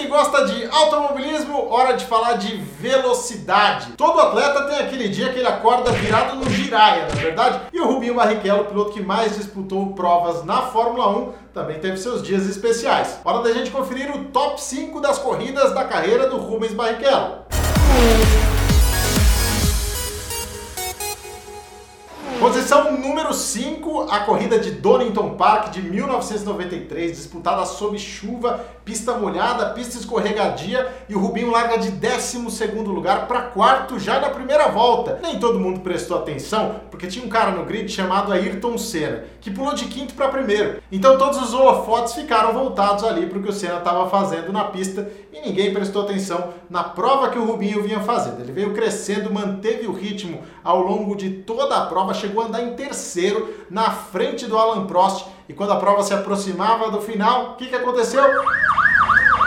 que gosta de automobilismo, hora de falar de velocidade. Todo atleta tem aquele dia que ele acorda virado no giraia, na é verdade? E o Rubinho Barrichello, piloto que mais disputou provas na Fórmula 1, também teve seus dias especiais. Hora da gente conferir o top 5 das corridas da carreira do Rubens Barrichello. Posição número 5, a corrida de Donington Park de 1993, disputada sob chuva, pista molhada, pista escorregadia e o Rubinho larga de 12 lugar para quarto já na primeira volta. Nem todo mundo prestou atenção, porque tinha um cara no grid chamado Ayrton Senna, que pulou de quinto para primeiro. Então todos os holofotes ficaram voltados ali para o que o Senna estava fazendo na pista e ninguém prestou atenção na prova que o Rubinho vinha fazendo. Ele veio crescendo, manteve o ritmo ao longo de toda a prova, chegou a andar em terceiro na frente do Alan Prost. E quando a prova se aproximava do final, o que, que aconteceu?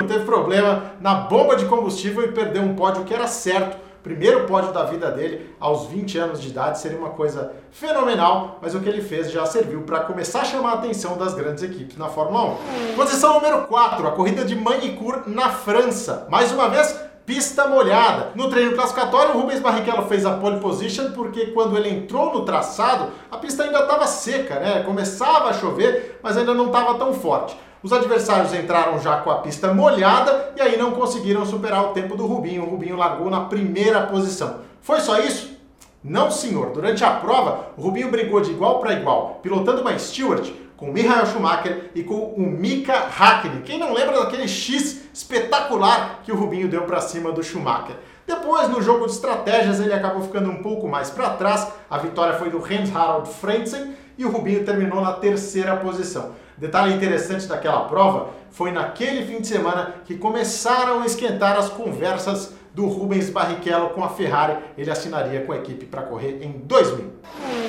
Teve problema na bomba de combustível e perdeu um pódio que era certo. Primeiro pódio da vida dele aos 20 anos de idade seria uma coisa fenomenal, mas o que ele fez já serviu para começar a chamar a atenção das grandes equipes na Fórmula 1. Posição número 4, a corrida de Manicur na França. Mais uma vez, pista molhada. No treino classificatório, o Rubens Barrichello fez a pole position porque quando ele entrou no traçado, a pista ainda estava seca, né? Começava a chover, mas ainda não estava tão forte. Os adversários entraram já com a pista molhada e aí não conseguiram superar o tempo do Rubinho. O Rubinho largou na primeira posição. Foi só isso? Não, senhor. Durante a prova, o Rubinho brigou de igual para igual, pilotando uma Stewart com Michael Schumacher e com o Mika Hakkinen. Quem não lembra daquele X espetacular que o Rubinho deu para cima do Schumacher? Depois, no jogo de estratégias, ele acabou ficando um pouco mais para trás. A vitória foi do Hans Harald Frentzen e o Rubinho terminou na terceira posição. Detalhe interessante daquela prova foi naquele fim de semana que começaram a esquentar as conversas do Rubens Barrichello com a Ferrari. Ele assinaria com a equipe para correr em 2000.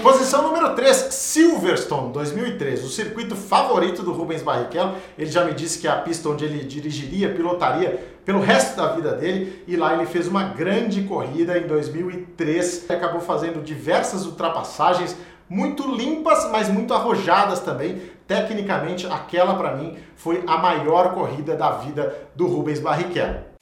Posição número 3, Silverstone 2003, o circuito favorito do Rubens Barrichello. Ele já me disse que é a pista onde ele dirigiria, pilotaria pelo resto da vida dele e lá ele fez uma grande corrida em 2003. Ele acabou fazendo diversas ultrapassagens muito limpas, mas muito arrojadas também. Tecnicamente, aquela para mim foi a maior corrida da vida do Rubens Barrichello.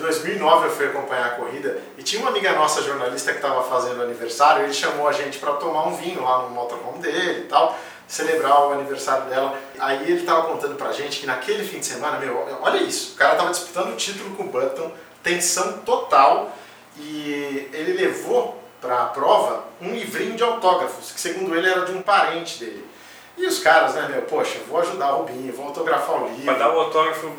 2009 eu fui acompanhar a corrida e tinha uma amiga nossa jornalista que estava fazendo aniversário, ele chamou a gente para tomar um vinho lá no motorhome dele e tal, celebrar o aniversário dela. Aí ele estava contando pra gente que naquele fim de semana, meu, olha isso, o cara estava disputando o título com o Button, tensão total e ele levou para a prova um livrinho de autógrafos, que segundo ele era de um parente dele. E os caras, né, meu, poxa, vou ajudar o Rubinho, vou autografar o livro. Pra dar o autógrafo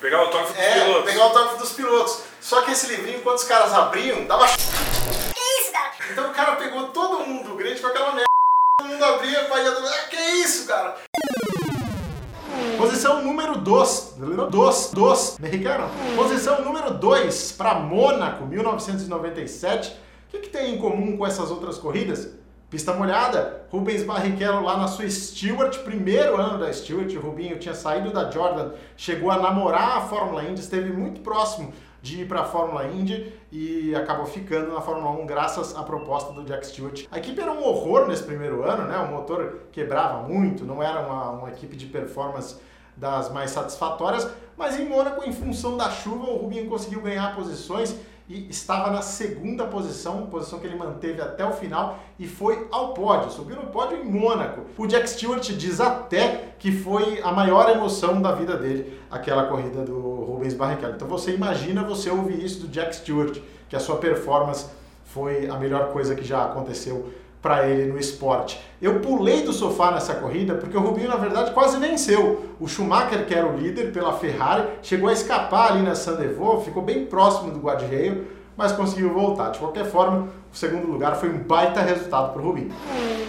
Pegar o autógrafo dos é, pilotos. pegar o autógrafo dos pilotos. Só que esse livrinho, quando os caras abriam, dava. Que isso, cara? Então o cara pegou todo mundo grande com aquela merda. Todo mundo abria, pai, ah, que isso, cara? Posição número 2. Dos, dos, mexicano. Posição número 2 para Mônaco, 1997. O que, tem em comum com essas outras corridas? Pista molhada, Rubens Barrichello lá na sua Stewart, primeiro ano da Stewart, o Rubinho tinha saído da Jordan, chegou a namorar a Fórmula Indy, esteve muito próximo de ir para a Fórmula Indy e acabou ficando na Fórmula 1 graças à proposta do Jack Stewart. A equipe era um horror nesse primeiro ano, né? O motor quebrava muito, não era uma, uma equipe de performance das mais satisfatórias, mas em Mônaco, em função da chuva, o Rubinho conseguiu ganhar posições e estava na segunda posição, posição que ele manteve até o final e foi ao pódio, subiu no pódio em Mônaco. O Jack Stewart diz até que foi a maior emoção da vida dele, aquela corrida do Rubens Barrichello. Então você imagina você ouvir isso do Jack Stewart, que a sua performance foi a melhor coisa que já aconteceu para ele no esporte. Eu pulei do sofá nessa corrida porque o Rubinho, na verdade, quase venceu. O Schumacher, que era o líder pela Ferrari, chegou a escapar ali na Sandevaux, ficou bem próximo do guarda-reio, mas conseguiu voltar. De qualquer forma, o segundo lugar foi um baita resultado para o Rubinho.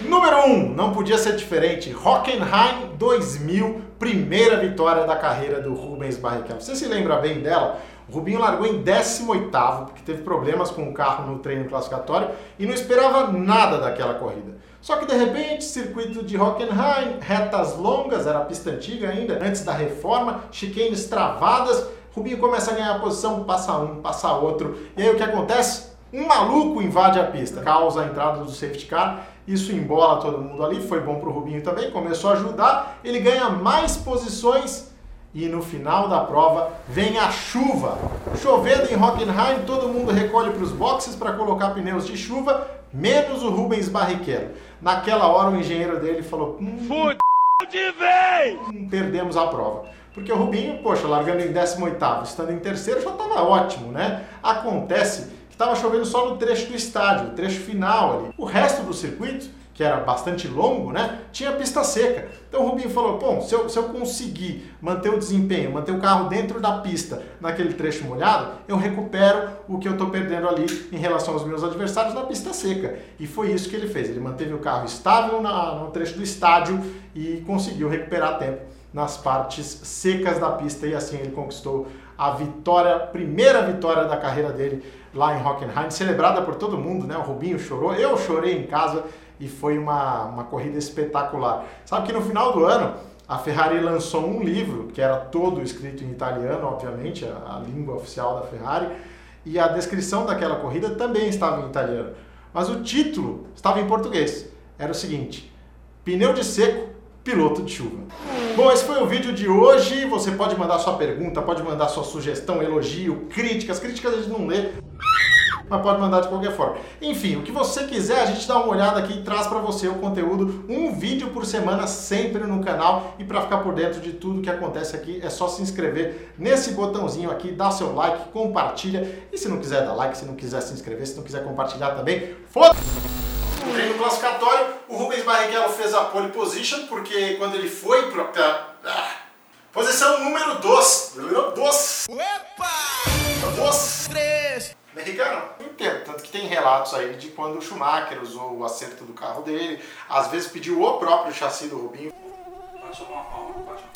Número 1, um, não podia ser diferente. Hockenheim 2000, primeira vitória da carreira do Rubens Barrichello. Você se lembra bem dela? O Rubinho largou em 18º, porque teve problemas com o carro no treino classificatório e não esperava nada daquela corrida. Só que de repente, circuito de Hockenheim, retas longas, era a pista antiga ainda, antes da reforma, chicanes travadas, Rubinho começa a ganhar posição, passa um, passa outro, e aí o que acontece? Um maluco invade a pista, causa a entrada do safety car, isso embola todo mundo ali, foi bom para o Rubinho também, começou a ajudar, ele ganha mais posições E no final da prova vem a chuva. Chovendo em Hockenheim, todo mundo recolhe para os boxes para colocar pneus de chuva, menos o Rubens Barrichello. Naquela hora o engenheiro dele falou: hum, hum, perdemos a prova. Porque o Rubinho, poxa, largando em 18, estando em terceiro, já estava ótimo, né? Acontece que estava chovendo só no trecho do estádio, o trecho final ali. O resto do circuito que era bastante longo, né? Tinha pista seca. Então o Rubinho falou: bom, se eu, se eu conseguir manter o desempenho, manter o carro dentro da pista naquele trecho molhado, eu recupero o que eu estou perdendo ali em relação aos meus adversários na pista seca. E foi isso que ele fez. Ele manteve o carro estável na, no trecho do estádio e conseguiu recuperar tempo nas partes secas da pista e assim ele conquistou a vitória, primeira vitória da carreira dele lá em Hockenheim, celebrada por todo mundo, né? O Rubinho chorou, eu chorei em casa e foi uma, uma corrida espetacular. Sabe que no final do ano a Ferrari lançou um livro que era todo escrito em italiano, obviamente, a, a língua oficial da Ferrari, e a descrição daquela corrida também estava em italiano. Mas o título estava em português. Era o seguinte: pneu de seco, piloto de chuva. Bom, esse foi o vídeo de hoje. Você pode mandar sua pergunta, pode mandar sua sugestão, elogio, críticas. Críticas a gente não lê, mas pode mandar de qualquer forma. Enfim, o que você quiser, a gente dá uma olhada aqui e traz para você o conteúdo, um vídeo por semana sempre no canal. E para ficar por dentro de tudo que acontece aqui, é só se inscrever nesse botãozinho aqui, dá seu like, compartilha. E se não quiser dar like, se não quiser se inscrever, se não quiser compartilhar também, foda no treino classificatório, o Rubens Barrichello fez a pole position, porque quando ele foi para... Ah, posição número 2. Número 2. Opa! 2. 3. Mexicano? Entendo, tanto que tem relatos aí de quando o Schumacher usou o acerto do carro dele, às vezes pediu o próprio chassi do Rubinho. Bate uma palma, uma